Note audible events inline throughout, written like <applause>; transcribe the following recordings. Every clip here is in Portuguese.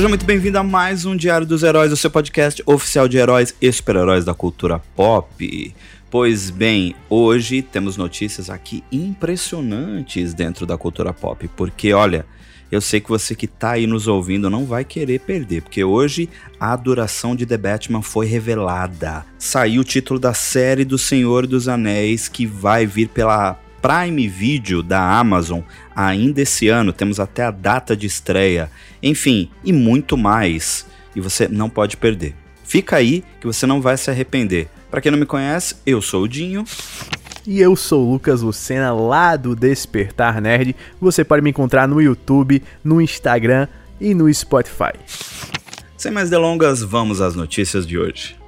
Seja muito bem-vindo a mais um Diário dos Heróis, o seu podcast oficial de heróis e super-heróis da cultura pop. Pois bem, hoje temos notícias aqui impressionantes dentro da cultura pop, porque olha, eu sei que você que tá aí nos ouvindo não vai querer perder, porque hoje a duração de The Batman foi revelada. Saiu o título da série do Senhor dos Anéis que vai vir pela Prime Video da Amazon ainda esse ano, temos até a data de estreia, enfim, e muito mais. E você não pode perder. Fica aí que você não vai se arrepender. Para quem não me conhece, eu sou o Dinho. E eu sou o Lucas Lucena, lá do Despertar Nerd. Você pode me encontrar no YouTube, no Instagram e no Spotify. Sem mais delongas, vamos às notícias de hoje.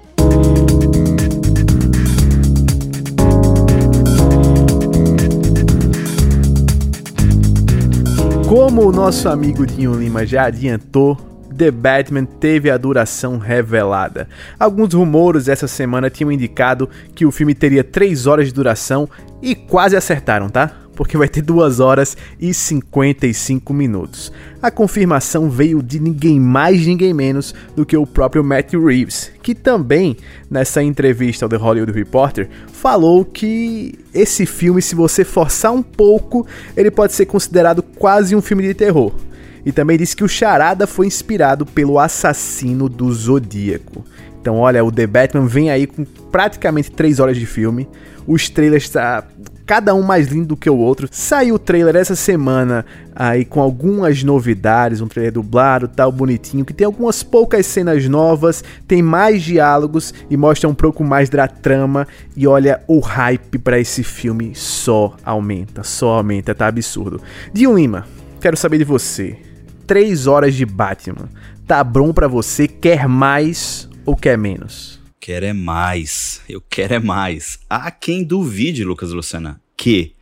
Como o nosso amigo Dinho Lima já adiantou, The Batman teve a duração revelada. Alguns rumores essa semana tinham indicado que o filme teria 3 horas de duração e quase acertaram, tá? Porque vai ter 2 horas e 55 minutos. A confirmação veio de ninguém mais, ninguém menos do que o próprio Matt Reeves, que também, nessa entrevista ao The Hollywood Reporter, falou que esse filme, se você forçar um pouco, ele pode ser considerado quase um filme de terror e também disse que o Charada foi inspirado pelo assassino do Zodíaco. Então, olha, o The Batman vem aí com praticamente 3 horas de filme. Os trailers tá cada um mais lindo do que o outro. Saiu o trailer essa semana aí com algumas novidades, um trailer dublado, tal bonitinho, que tem algumas poucas cenas novas, tem mais diálogos e mostra um pouco mais da trama e olha o hype para esse filme só aumenta, só aumenta, tá absurdo. Dio Lima, quero saber de você. 3 horas de Batman. Tá bom para você? Quer mais ou quer menos? Quero é mais. Eu quero é mais. Há quem duvide, Lucas Lucena, que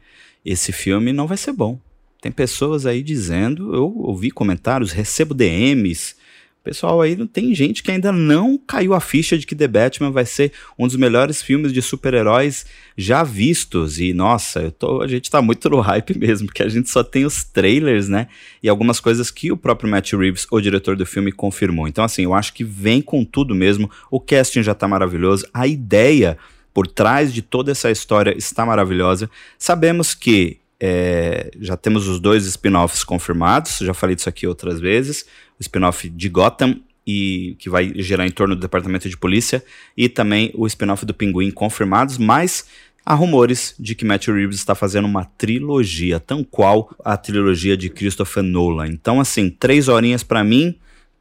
esse filme não vai ser bom. Tem pessoas aí dizendo, eu ouvi comentários, recebo DMs Pessoal, aí tem gente que ainda não caiu a ficha de que The Batman vai ser um dos melhores filmes de super-heróis já vistos. E nossa, tô, a gente tá muito no hype mesmo, porque a gente só tem os trailers, né? E algumas coisas que o próprio Matt Reeves, o diretor do filme, confirmou. Então, assim, eu acho que vem com tudo mesmo. O casting já tá maravilhoso, a ideia por trás de toda essa história está maravilhosa. Sabemos que é, já temos os dois spin-offs confirmados, já falei disso aqui outras vezes. O spin-off de Gotham, e que vai gerar em torno do departamento de polícia, e também o spin-off do Pinguim confirmados, mas há rumores de que Matt Reeves está fazendo uma trilogia, tão qual a trilogia de Christopher Nolan. Então, assim, três horinhas para mim,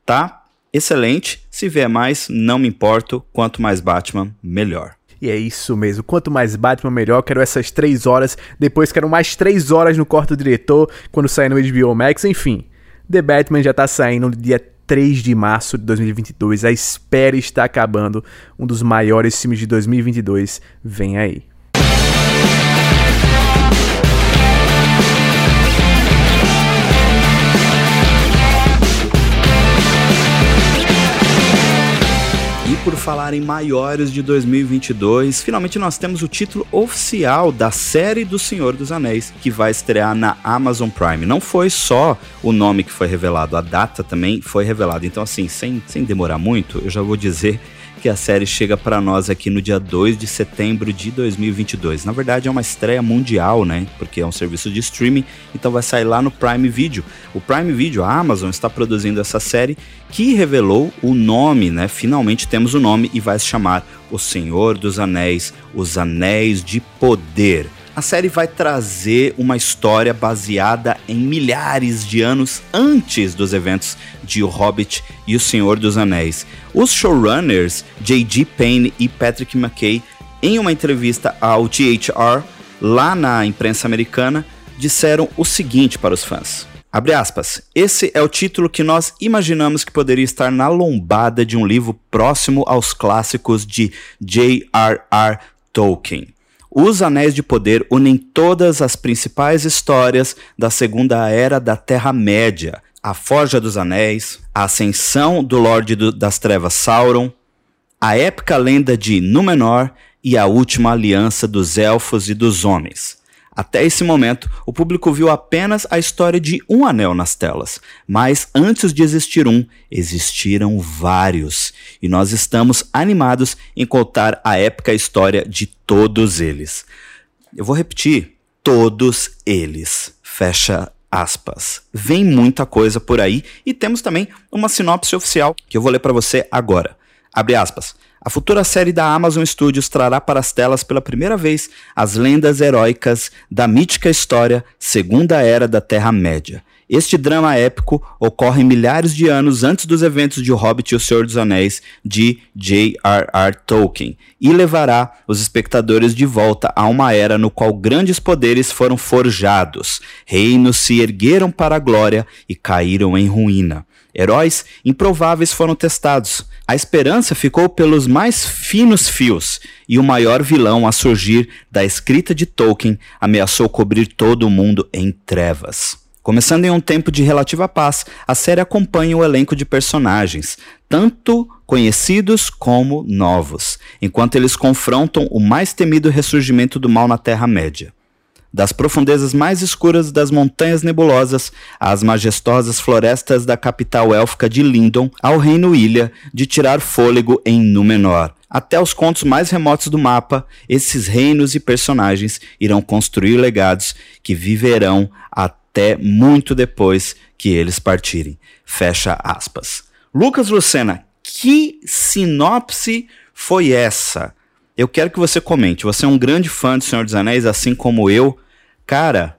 tá excelente. Se vier mais, não me importo. Quanto mais Batman, melhor. E é isso mesmo. Quanto mais Batman, melhor. Quero essas três horas. Depois quero mais três horas no quarto do diretor. Quando sair no HBO Max. Enfim. The Batman já tá saindo no dia 3 de março de 2022. A espera está acabando. Um dos maiores filmes de 2022 vem aí. Por falar em maiores de 2022, finalmente nós temos o título oficial da série do Senhor dos Anéis, que vai estrear na Amazon Prime. Não foi só o nome que foi revelado, a data também foi revelada. Então, assim, sem, sem demorar muito, eu já vou dizer que a série chega para nós aqui no dia 2 de setembro de 2022. Na verdade, é uma estreia mundial, né? Porque é um serviço de streaming, então vai sair lá no Prime Video. O Prime Video, a Amazon, está produzindo essa série que revelou o nome, né? Finalmente temos o nome e vai se chamar O Senhor dos Anéis, Os Anéis de Poder. A série vai trazer uma história baseada em milhares de anos antes dos eventos de O Hobbit e O Senhor dos Anéis. Os showrunners J.G. Payne e Patrick McKay, em uma entrevista ao THR, lá na imprensa americana, disseram o seguinte para os fãs. Abre aspas. Esse é o título que nós imaginamos que poderia estar na lombada de um livro próximo aos clássicos de J.R.R. Tolkien. Os Anéis de Poder unem todas as principais histórias da Segunda Era da Terra-média: a Forja dos Anéis, a Ascensão do Lorde do, das Trevas Sauron, a épica lenda de Númenor e a última aliança dos Elfos e dos Homens. Até esse momento, o público viu apenas a história de um anel nas telas, mas antes de existir um, existiram vários, e nós estamos animados em contar a épica história de todos eles. Eu vou repetir: todos eles. Fecha aspas. Vem muita coisa por aí e temos também uma sinopse oficial que eu vou ler para você agora. Abre aspas. A futura série da Amazon Studios trará para as telas pela primeira vez as lendas heróicas da mítica história Segunda Era da Terra-média. Este drama épico ocorre milhares de anos antes dos eventos de O Hobbit e O Senhor dos Anéis de J.R.R. Tolkien e levará os espectadores de volta a uma era no qual grandes poderes foram forjados, reinos se ergueram para a glória e caíram em ruína. Heróis improváveis foram testados. A esperança ficou pelos mais finos fios, e o maior vilão a surgir da escrita de Tolkien ameaçou cobrir todo o mundo em trevas. Começando em um tempo de relativa paz, a série acompanha o elenco de personagens, tanto conhecidos como novos, enquanto eles confrontam o mais temido ressurgimento do mal na Terra-média. Das profundezas mais escuras das montanhas nebulosas às majestosas florestas da capital élfica de Lindon, ao reino Ilha de tirar fôlego em Númenor. Até os contos mais remotos do mapa, esses reinos e personagens irão construir legados que viverão até até muito depois que eles partirem. Fecha aspas. Lucas Lucena, que sinopse foi essa? Eu quero que você comente. Você é um grande fã do Senhor dos Anéis, assim como eu. Cara,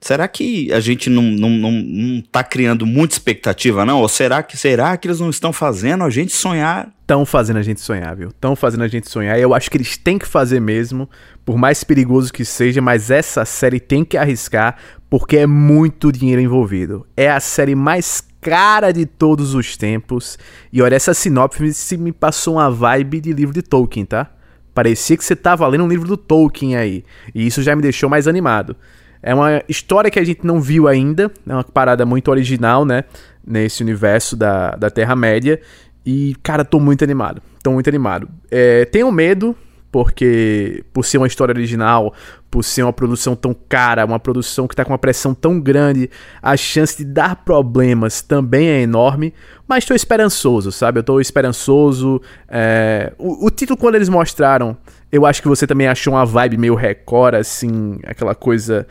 será que a gente não, não, não, não tá criando muita expectativa, não? Ou será que será que eles não estão fazendo a gente sonhar? Estão fazendo a gente sonhar, viu? Estão fazendo a gente sonhar. Eu acho que eles têm que fazer mesmo, por mais perigoso que seja, mas essa série tem que arriscar, porque é muito dinheiro envolvido. É a série mais cara de todos os tempos. E olha, essa sinopse me passou uma vibe de livro de Tolkien, tá? Parecia que você tava lendo um livro do Tolkien aí. E isso já me deixou mais animado. É uma história que a gente não viu ainda. É uma parada muito original, né? Nesse universo da, da Terra-média. E, cara, tô muito animado. Tô muito animado. É, tenho medo porque por ser uma história original, por ser uma produção tão cara, uma produção que está com uma pressão tão grande, a chance de dar problemas também é enorme, mas estou esperançoso, sabe? Eu estou esperançoso. É... O, o, título, quando eles mostraram, eu acho que você também achou uma vibe meio Record, assim, aquela coisa.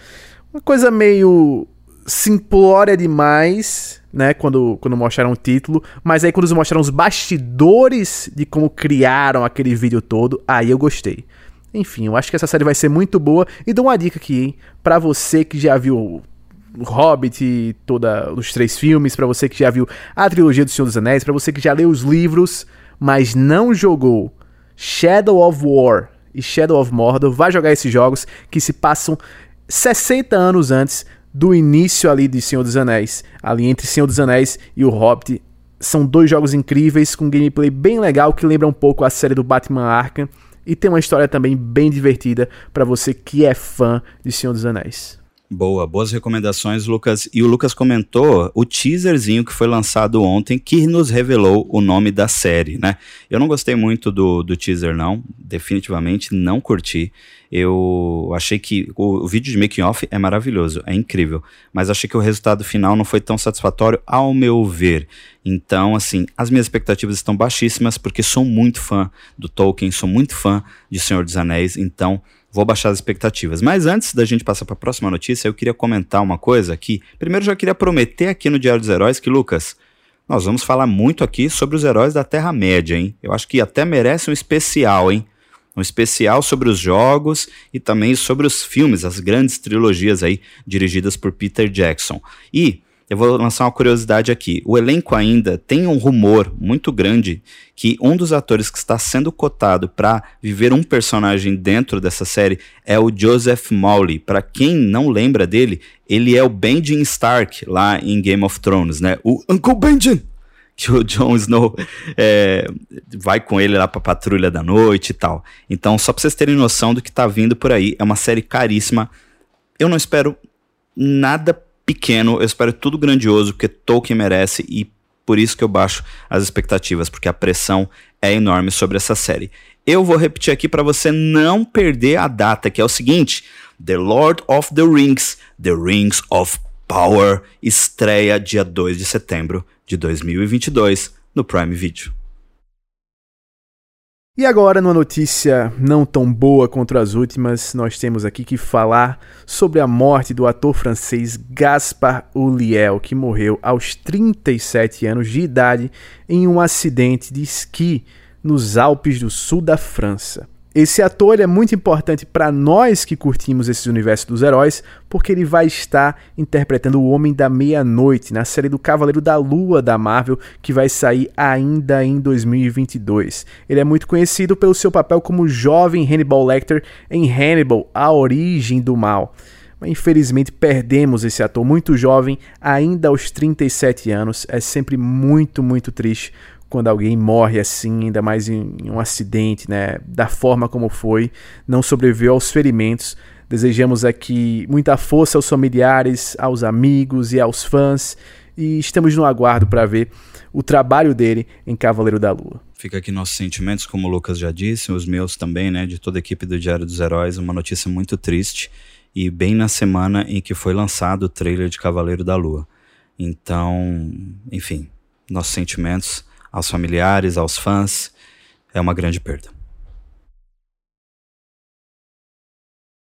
Uma coisa meio simplória demais, né, quando, quando mostraram o título, mas aí quando eles mostraram os bastidores de como criaram aquele vídeo todo, aí eu gostei. Enfim, eu acho que essa série vai ser muito boa e dou uma dica aqui, hein, pra você que já viu Hobbit, toda os três filmes, para você que já viu a trilogia do Senhor dos Anéis, para você que já leu os livros, mas não jogou Shadow of War e Shadow of Mordor, vai jogar esses jogos que se passam 60 anos antes do início ali de Senhor dos Anéis. Ali entre Senhor dos Anéis e o Hobbit. São dois jogos incríveis, com gameplay bem legal, que lembra um pouco a série do Batman Arkham. E tem uma história também bem divertida para você que é fã de Senhor dos Anéis. Boa, boas recomendações, Lucas. E o Lucas comentou o teaserzinho que foi lançado ontem que nos revelou o nome da série, né? Eu não gostei muito do, do teaser, não. Definitivamente não curti. Eu achei que o, o vídeo de making off é maravilhoso, é incrível, mas achei que o resultado final não foi tão satisfatório ao meu ver. Então, assim, as minhas expectativas estão baixíssimas porque sou muito fã do Tolkien, sou muito fã de Senhor dos Anéis, então vou baixar as expectativas. Mas antes da gente passar para a próxima notícia, eu queria comentar uma coisa aqui. Primeiro, já queria prometer aqui no Diário dos Heróis que, Lucas, nós vamos falar muito aqui sobre os heróis da Terra-média, hein? Eu acho que até merece um especial, hein? um especial sobre os jogos e também sobre os filmes, as grandes trilogias aí dirigidas por Peter Jackson. E eu vou lançar uma curiosidade aqui. O elenco ainda tem um rumor muito grande que um dos atores que está sendo cotado para viver um personagem dentro dessa série é o Joseph Mowley. Para quem não lembra dele, ele é o Benjen Stark lá em Game of Thrones, né? O Uncle Benjen <laughs> que o Jon Snow é, vai com ele lá pra patrulha da noite e tal. Então, só pra vocês terem noção do que tá vindo por aí, é uma série caríssima. Eu não espero nada pequeno, eu espero tudo grandioso, porque Tolkien merece e por isso que eu baixo as expectativas, porque a pressão é enorme sobre essa série. Eu vou repetir aqui para você não perder a data, que é o seguinte: The Lord of the Rings, The Rings of Power, estreia dia 2 de setembro de 2022 no Prime Video. E agora, numa notícia não tão boa contra as últimas, nós temos aqui que falar sobre a morte do ator francês Gaspar Ulliel, que morreu aos 37 anos de idade em um acidente de esqui nos Alpes do sul da França. Esse ator é muito importante para nós que curtimos esse universo dos heróis, porque ele vai estar interpretando o Homem da Meia-Noite na série do Cavaleiro da Lua da Marvel, que vai sair ainda em 2022. Ele é muito conhecido pelo seu papel como jovem Hannibal Lecter em Hannibal: A Origem do Mal. Mas infelizmente perdemos esse ator muito jovem, ainda aos 37 anos. É sempre muito, muito triste quando alguém morre assim, ainda mais em, em um acidente, né? Da forma como foi, não sobreviveu aos ferimentos. Desejamos aqui muita força aos familiares, aos amigos e aos fãs. E estamos no aguardo para ver o trabalho dele em Cavaleiro da Lua. Fica aqui nossos sentimentos, como o Lucas já disse, os meus também, né? De toda a equipe do Diário dos Heróis. Uma notícia muito triste. E bem na semana em que foi lançado o trailer de Cavaleiro da Lua. Então, enfim, nossos sentimentos aos familiares, aos fãs, é uma grande perda.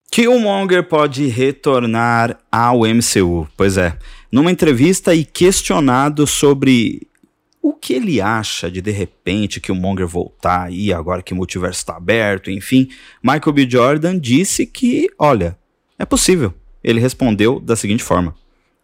Killmonger pode retornar ao MCU. Pois é, numa entrevista e questionado sobre o que ele acha de de repente Killmonger voltar aí agora que o multiverso está aberto, enfim, Michael B. Jordan disse que, olha, é possível. Ele respondeu da seguinte forma: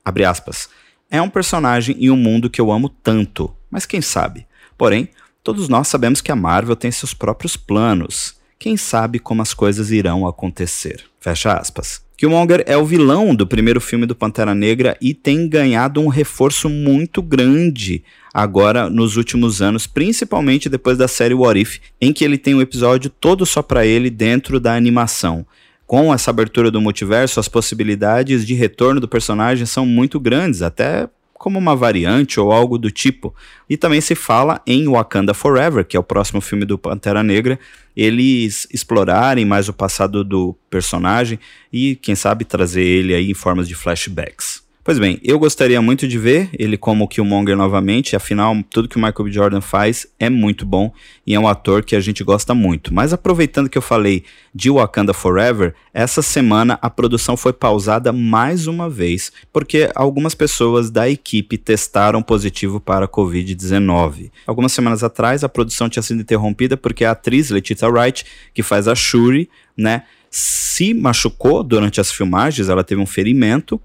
abre aspas. É um personagem e um mundo que eu amo tanto, mas quem sabe? Porém, todos nós sabemos que a Marvel tem seus próprios planos. Quem sabe como as coisas irão acontecer? Fecha aspas. Killmonger é o vilão do primeiro filme do Pantera Negra e tem ganhado um reforço muito grande agora nos últimos anos, principalmente depois da série What If, em que ele tem um episódio todo só para ele dentro da animação. Com essa abertura do multiverso, as possibilidades de retorno do personagem são muito grandes, até como uma variante ou algo do tipo. E também se fala em Wakanda Forever, que é o próximo filme do Pantera Negra, eles explorarem mais o passado do personagem e, quem sabe, trazer ele aí em formas de flashbacks. Pois bem, eu gostaria muito de ver ele como Killmonger novamente, afinal, tudo que o Michael B. Jordan faz é muito bom e é um ator que a gente gosta muito. Mas aproveitando que eu falei de Wakanda Forever, essa semana a produção foi pausada mais uma vez, porque algumas pessoas da equipe testaram positivo para a Covid-19. Algumas semanas atrás, a produção tinha sido interrompida porque a atriz Letitia Wright, que faz a Shuri, né, se machucou durante as filmagens, ela teve um ferimento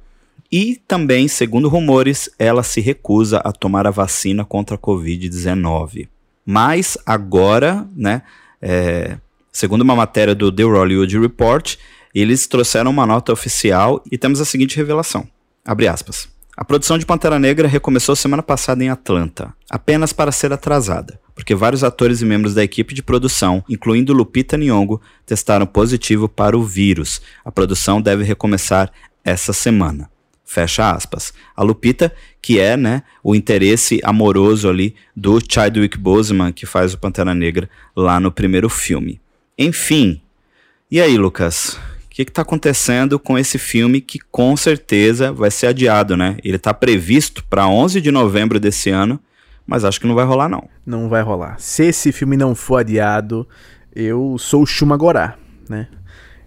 e também, segundo rumores, ela se recusa a tomar a vacina contra a Covid-19. Mas agora, né, é, segundo uma matéria do The Hollywood Report, eles trouxeram uma nota oficial e temos a seguinte revelação. Abre aspas. A produção de Pantera Negra recomeçou semana passada em Atlanta, apenas para ser atrasada, porque vários atores e membros da equipe de produção, incluindo Lupita Nyong'o, testaram positivo para o vírus. A produção deve recomeçar essa semana. Fecha aspas. A Lupita, que é né, o interesse amoroso ali do Chadwick Boseman, que faz o Pantera Negra lá no primeiro filme. Enfim. E aí, Lucas? O que está acontecendo com esse filme que com certeza vai ser adiado, né? Ele está previsto para 11 de novembro desse ano, mas acho que não vai rolar não. Não vai rolar. Se esse filme não for adiado, eu sou o Shumagorá, né?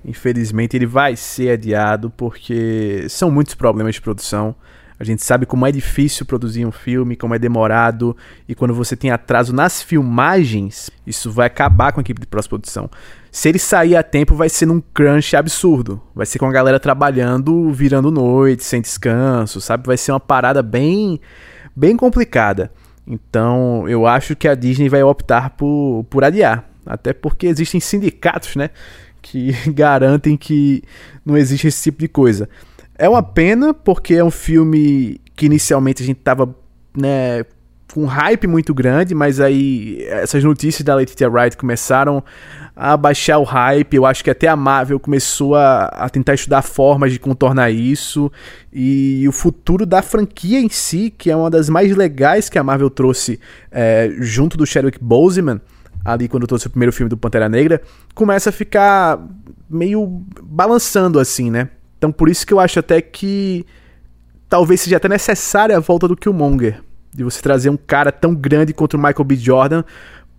Infelizmente ele vai ser adiado porque são muitos problemas de produção. A gente sabe como é difícil produzir um filme, como é demorado, e quando você tem atraso nas filmagens, isso vai acabar com a equipe de pós-produção. Se ele sair a tempo, vai ser num crunch absurdo. Vai ser com a galera trabalhando, virando noite, sem descanso, sabe? Vai ser uma parada bem, bem complicada. Então, eu acho que a Disney vai optar por, por adiar. Até porque existem sindicatos, né? Que <laughs> garantem que não existe esse tipo de coisa. É uma pena, porque é um filme que inicialmente a gente tava, né, com um hype muito grande, mas aí essas notícias da Letitia Wright começaram a baixar o hype. Eu acho que até a Marvel começou a, a tentar estudar formas de contornar isso. E o futuro da franquia em si, que é uma das mais legais que a Marvel trouxe é, junto do Chadwick Boseman, ali quando trouxe o primeiro filme do Pantera Negra, começa a ficar meio balançando assim, né? Então por isso que eu acho até que talvez seja até necessária a volta do Killmonger. De você trazer um cara tão grande contra o Michael B. Jordan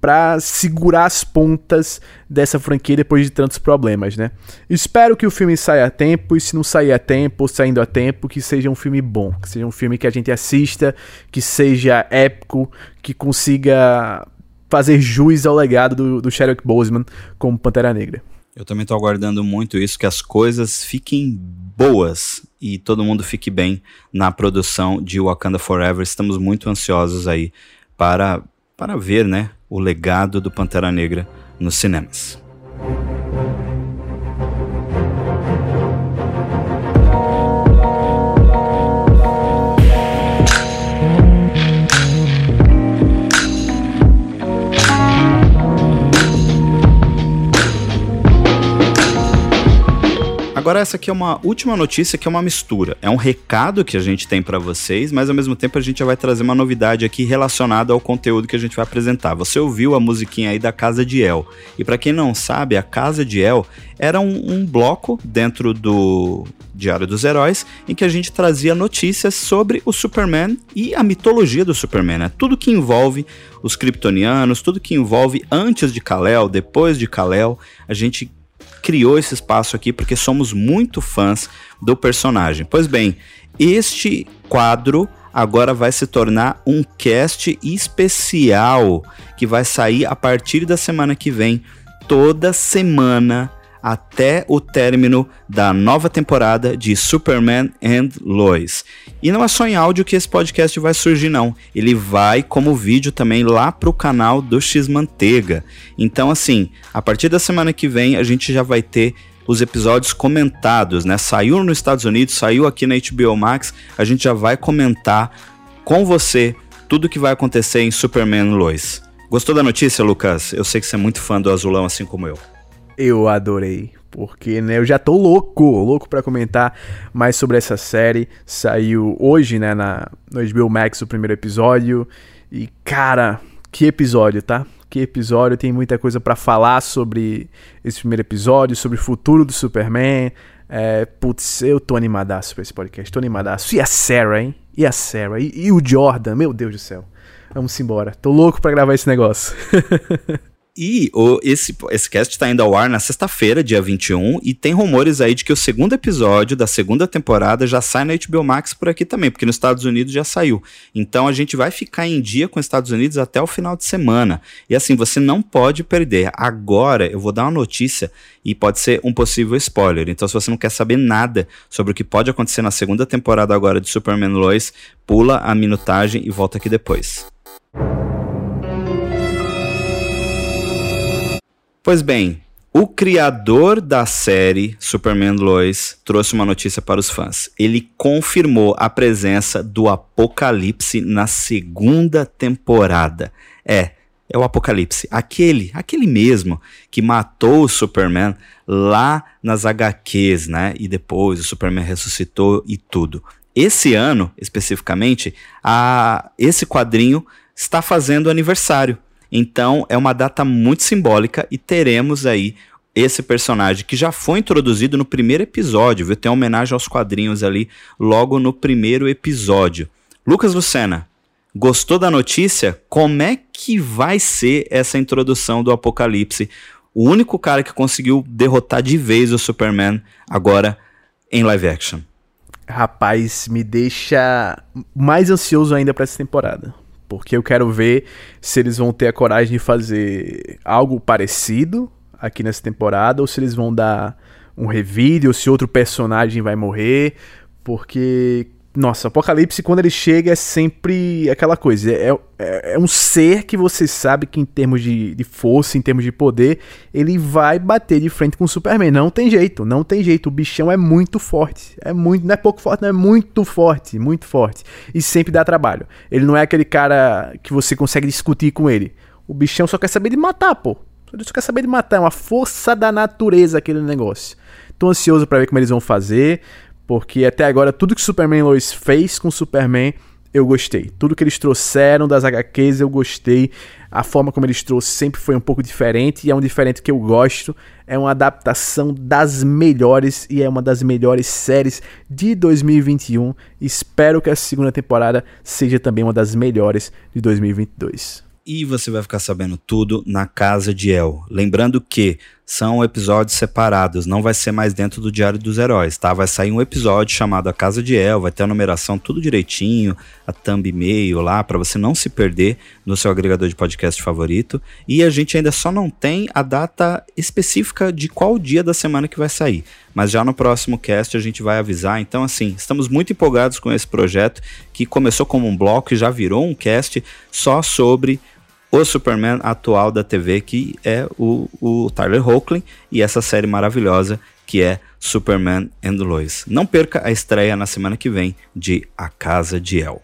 para segurar as pontas dessa franquia depois de tantos problemas, né? Espero que o filme saia a tempo e se não sair a tempo ou saindo a tempo, que seja um filme bom, que seja um filme que a gente assista, que seja épico, que consiga fazer jus ao legado do, do Chadwick Boseman como Pantera Negra. Eu também estou aguardando muito isso, que as coisas fiquem boas e todo mundo fique bem na produção de Wakanda Forever. Estamos muito ansiosos aí para, para ver né, o legado do Pantera Negra nos cinemas. Agora essa aqui é uma última notícia que é uma mistura. É um recado que a gente tem para vocês, mas ao mesmo tempo a gente já vai trazer uma novidade aqui relacionada ao conteúdo que a gente vai apresentar. Você ouviu a musiquinha aí da Casa de El. E para quem não sabe, a Casa de El era um, um bloco dentro do Diário dos Heróis em que a gente trazia notícias sobre o Superman e a mitologia do Superman, né? Tudo que envolve os kryptonianos, tudo que envolve antes de Kal-El, depois de Kal-El, a gente criou esse espaço aqui porque somos muito fãs do personagem. Pois bem, este quadro agora vai se tornar um cast especial que vai sair a partir da semana que vem, toda semana até o término da nova temporada de Superman and Lois. E não é só em áudio que esse podcast vai surgir, não. Ele vai como vídeo também lá pro canal do X Manteiga. Então, assim, a partir da semana que vem a gente já vai ter os episódios comentados, né? Saiu nos Estados Unidos, saiu aqui na HBO Max, a gente já vai comentar com você tudo que vai acontecer em Superman Lois. Gostou da notícia, Lucas? Eu sei que você é muito fã do Azulão, assim como eu. Eu adorei, porque né, eu já tô louco, louco para comentar mais sobre essa série. Saiu hoje, né, na, no HBO Max o primeiro episódio. E cara, que episódio, tá? Que episódio, tem muita coisa para falar sobre esse primeiro episódio, sobre o futuro do Superman. É, putz, eu tô animadaço pra esse podcast, tô animadaço. E a Sarah, hein? E a Sarah? E, e o Jordan, meu Deus do céu. Vamos embora. Tô louco pra gravar esse negócio. <laughs> E o, esse, esse cast está indo ao ar na sexta-feira, dia 21, e tem rumores aí de que o segundo episódio da segunda temporada já sai na HBO Max por aqui também, porque nos Estados Unidos já saiu. Então a gente vai ficar em dia com os Estados Unidos até o final de semana. E assim, você não pode perder. Agora eu vou dar uma notícia e pode ser um possível spoiler. Então se você não quer saber nada sobre o que pode acontecer na segunda temporada agora de Superman Lois, pula a minutagem e volta aqui depois. Pois bem, o criador da série Superman Lois trouxe uma notícia para os fãs. Ele confirmou a presença do Apocalipse na segunda temporada. É, é o Apocalipse, aquele, aquele mesmo que matou o Superman lá nas HQs, né? E depois o Superman ressuscitou e tudo. Esse ano, especificamente, a, esse quadrinho está fazendo aniversário. Então é uma data muito simbólica e teremos aí esse personagem que já foi introduzido no primeiro episódio, viu? Tem uma homenagem aos quadrinhos ali logo no primeiro episódio. Lucas Lucena, gostou da notícia? Como é que vai ser essa introdução do Apocalipse? O único cara que conseguiu derrotar de vez o Superman agora em live action. Rapaz, me deixa mais ansioso ainda para essa temporada. Porque eu quero ver se eles vão ter a coragem de fazer algo parecido aqui nessa temporada, ou se eles vão dar um revide, ou se outro personagem vai morrer. Porque nossa, Apocalipse, quando ele chega, é sempre aquela coisa. É, é, é, um ser que você sabe que, em termos de, de, força, em termos de poder, ele vai bater de frente com o Superman. Não tem jeito, não tem jeito. O bichão é muito forte. É muito, não é pouco forte, não é muito forte, muito forte. E sempre dá trabalho. Ele não é aquele cara que você consegue discutir com ele. O bichão só quer saber de matar, pô. Só quer saber de matar. É uma força da natureza aquele negócio. Tô ansioso para ver como eles vão fazer. Porque até agora, tudo que Superman Lois fez com Superman, eu gostei. Tudo que eles trouxeram das HQs eu gostei. A forma como eles trouxeram sempre foi um pouco diferente e é um diferente que eu gosto. É uma adaptação das melhores e é uma das melhores séries de 2021. Espero que a segunda temporada seja também uma das melhores de 2022 e você vai ficar sabendo tudo na casa de El. Lembrando que são episódios separados, não vai ser mais dentro do Diário dos Heróis, tá? Vai sair um episódio chamado A Casa de El, vai ter a numeração tudo direitinho, a thumb e-mail lá, para você não se perder no seu agregador de podcast favorito. E a gente ainda só não tem a data específica de qual dia da semana que vai sair, mas já no próximo cast a gente vai avisar. Então, assim, estamos muito empolgados com esse projeto que começou como um bloco e já virou um cast só sobre o Superman atual da TV, que é o, o Tyler Hoechlin, e essa série maravilhosa que é Superman and Lois. Não perca a estreia na semana que vem de A Casa de El.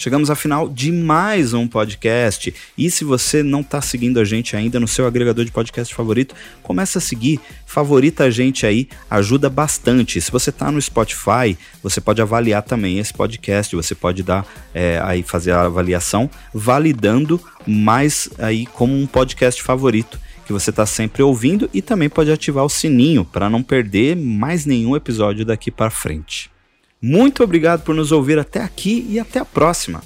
Chegamos ao final de mais um podcast. E se você não está seguindo a gente ainda no seu agregador de podcast favorito, começa a seguir, favorita a gente aí, ajuda bastante. Se você está no Spotify, você pode avaliar também esse podcast, você pode dar é, aí fazer a avaliação, validando mais aí como um podcast favorito que você está sempre ouvindo e também pode ativar o sininho para não perder mais nenhum episódio daqui para frente. Muito obrigado por nos ouvir até aqui e até a próxima.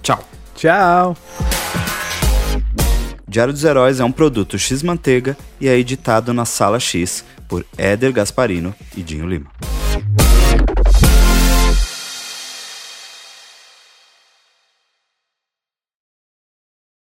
Tchau. Tchau. Diário dos Heróis é um produto X Manteiga e é editado na Sala X por Éder Gasparino e Dinho Lima.